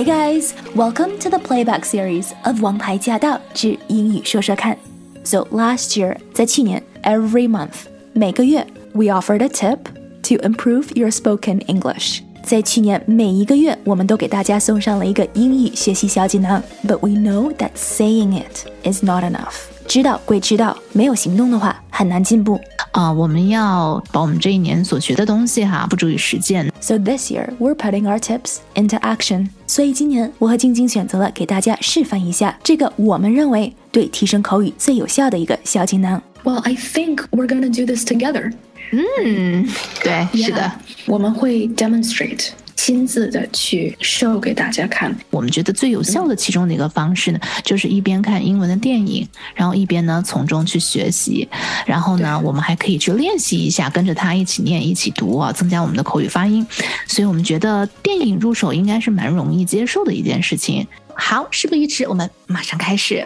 Hey guys, welcome to the playback series of《王牌驾到之英语说说看》。So last year，在去年，every month，每个月，we offered a tip to improve your spoken English。在去年每一个月，我们都给大家送上了一个英语学习小锦囊。But we know that saying it is not enough。知道归知道，没有行动的话，很难进步。啊，我们要把我们这一年所学的东西哈，付诸于实践。So this year we're putting our tips into action。 所以今年我和晶晶选择了给大家示范一下这个我们认为对提升口语最有效的一个小锦囊。Well, I think we're gonna do this together. 嗯，对，是的我们会 demonstrate 亲自的去 show 给大家看。我们觉得最有效的其中的一个方式呢，就是一边看英文的电影，然后一边呢从中去学习，然后呢，我们还可以去练习一下，跟着他一起念、一起读啊，增加我们的口语发音。所以我们觉得电影入手应该是蛮容易接受的一件事情。好，事不宜迟，我们马上开始。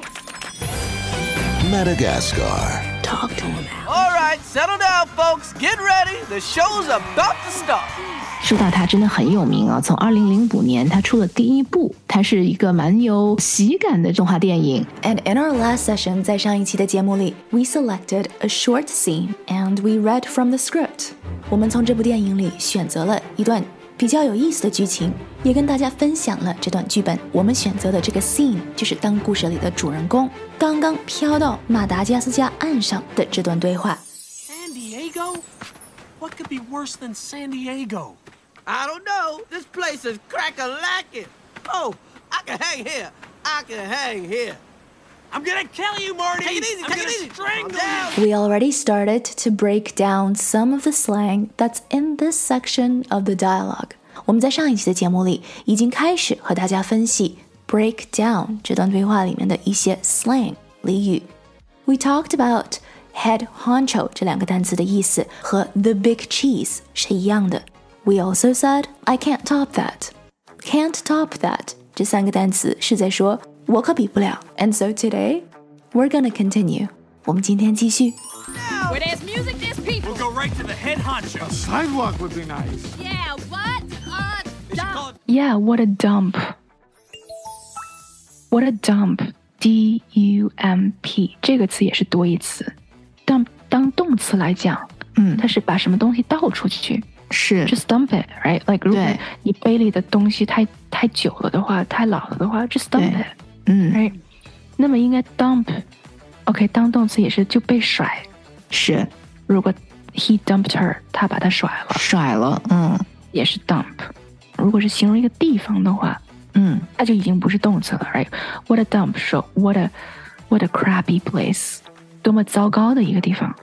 Madagascar. Talk to. All right, settle down, folks. Get ready. The show's about to start. 说到他真的很有名啊！从二零零五年他出了第一部，它是一个蛮有喜感的动画电影。 And in our last session，在上一期的节目里，we selected a short scene and we read from the script。我们从这部电影里选择了一段比较有意思的剧情，也跟大家分享了这段剧本。我们选择的这个 scene 就是当故事里的主人公刚刚飘到马达加斯加岸上的这段对话。 San Diego? What could be worse than San Diego? I don't know. This place is crack a lacking. Oh, I can hang here. I can hang here. I'm gonna kill you, Marty! Take it easy. I'm take gonna it easy. strangle Calm you! down. We already started to break down some of the slang that's in this section of the dialogue. 我们在上一期的节目里已经开始和大家分析 break down 这段对话里面的一些 slang 俚语。We talked about head honcho 这两个单词的意思和 the big cheese 是一样的。We also said I can't top that. Can't top that 这三个单词是在说我可比不了。And so today we're gonna continue. 我们今天继续。 Where there's music, there's people. We'll go right to the head honcho. Sidewalk would be nice. Yeah, what? Uh, They should call dumb. it Yeah, what a dump. What a dump. D U M P 这个词也是多义词。 当动词来讲，嗯它是把什么东西倒出去是，just dump it, right? Like 如果你杯里的东西太太久了的话，太老了的话，just dump it, 嗯 right? 那么应该 dump。OK，当动词也是就被甩。是如果 he dumped her，他把她甩了，甩了，嗯也是 dump。如果是形容一个地方的话，嗯它就已经不是动词了，right？What a dump！说 What a What a crappy place！多么糟糕的一个地方，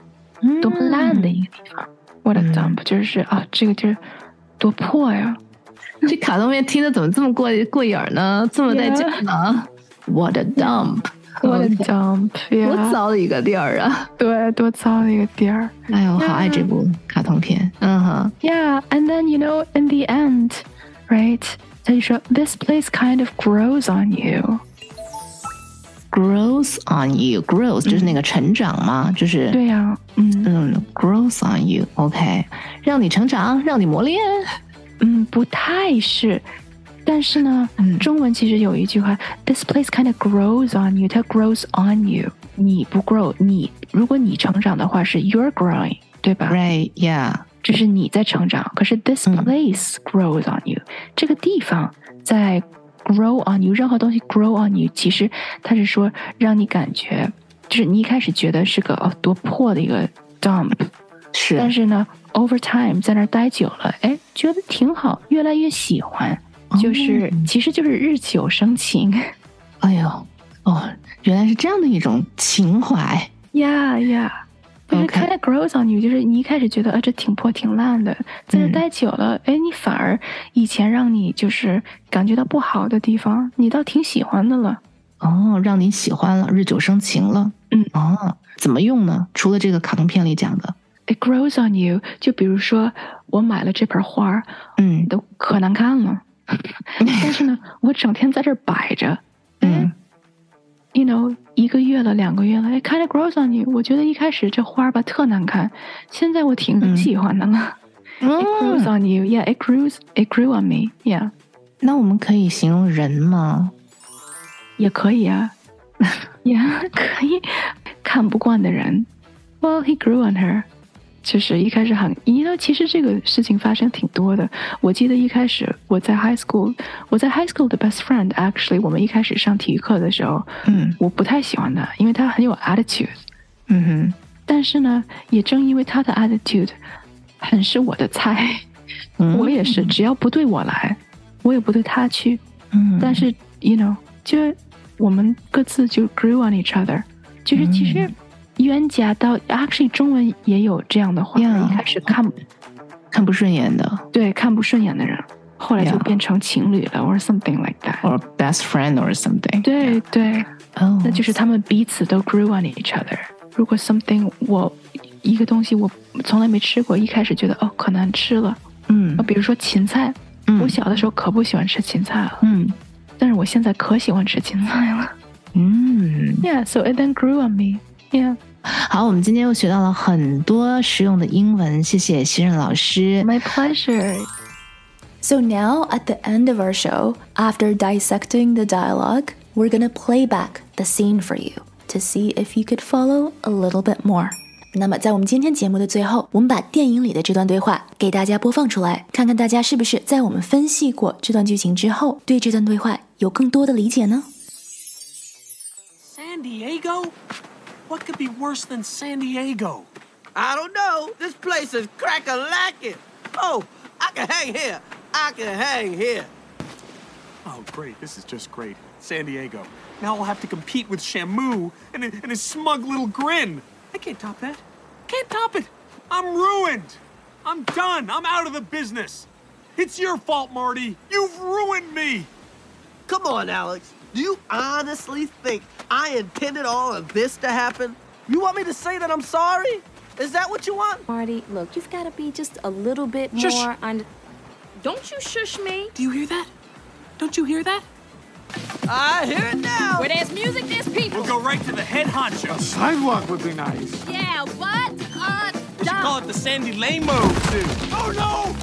多么烂的一个地方。What a dump！、就是啊，这个地儿多破呀！这卡通片听的怎么这么过过瘾儿呢？这么带劲呢？What a dump！ What a dump！多呀，糟的一个地儿啊！对，多糟的一个地儿。哎呦，好爱这部卡通片。嗯哼， Yeah，and then you know in the end，right？他就说 This place kind of grows on you。 grows on you grows 就是那个成长嘛，就是对呀、嗯嗯，grows on you，OK，、让你成长，让你磨练。嗯，不太是。但是呢，嗯中文其实有一句话，This place kind of grows on you，它 grows on you。你不 grow，你如果你成长的话是 you're growing，对吧 Right, yeah，这是你在成长。可是 this 嗯 place grows on you，、这个地方在 grow on you，任何东西 grow on you，其实它是说让你感觉，就是你一开始觉得是个哦多破的一个 dump，是，但是呢，over time 在那儿待久了，哎，觉得挺好，越来越喜欢，就是、其实就是日久生情。哎呦，哦，原来是这样的一种情怀。Yeah, yeah. 就是 kind of grows on you，就是你一开始觉得啊这挺破挺烂的，在这嗯。待久了，哎、你反而以前让你就是感觉到不好的地方，你倒挺喜欢的了。哦，让你喜欢了，日久生情了。嗯，哦，怎么用呢？除了这个卡通片里讲的，It grows on you，就比如说我买了这盆花，嗯。都可难看了，但是呢，我整天在这摆着，嗯 you know，一个月了，两个月了，it kind of grows on you。我觉得一开始这花儿吧特难看，现在我挺嗯喜欢的了。It grows 嗯 on you, yeah. It grows, it grew on me, yeah. 那我们可以形容人吗？也可以啊，也可以看不惯的人。Well, he grew on her. 就是一开始很，因为其实这个事情发生挺多的。我记得一开始我在 high school，我在 high school 的 best friend actually，我们一开始上体育课的时候，嗯我不太喜欢他，因为他很有 attitude。嗯哼，但是呢，也正因为他的 attitude 很是我的菜，嗯我也是，只要不对我来，我也不对他去。嗯，但是 you know，就我们各自就 grew on each other，就是其实冤家到 actually 中文也有这样的话 Yeah 一开始看看不顺眼的。对看不顺眼的人，后来就变成情侣了，or something like that。，or best friend or something。对对，哦，那就是他们彼此都 grew on each other。如果 something 我一个东西我从来没吃过，一开始觉得哦可难吃了，嗯。啊，比如说芹菜，嗯。我小的时候可不喜欢吃芹菜了，嗯。但是我现在可喜欢吃芹菜了。嗯，Yeah, so it then grew on me. Yeah，好，我们今天又学到了很多实用的英文，谢谢熙韧老师。My pleasure. So now at the end of our show, after dissecting the dialogue, we're gonna play back the scene for you to see if you could follow a little bit more. 那么，在我们今天节目的最后，我们把电影里的这段对话给大家播放出来，看看大家是不是在我们分析过这段剧情之后，对这段对话有更多的理解呢？San Diego。What could be worse than San Diego? I don't know. This place is crack a lacking. Oh, I can hang here. I can hang here. Oh, great. This is just great. San Diego. Now I'll have to compete with Shamu and, and his smug little grin. I can't top that. Can't top it. I'm ruined. I'm done. I'm out of the business. It's your fault, Marty. You've ruined me. Come on, Alex. Do you honestly think I intended all of this to happen? You want me to say that I'm sorry? Is that what you want? Marty, look, you've got to be just a little bit Shush. more on. Don't you shush me. Do you hear that? Don't you hear that? I hear it now. Where there's music, there's people. We'll go right to the head honcho. A Sidewalk would be nice. Yeah, what? Uh, We should call it the Sandy Lane mode soon. Oh no!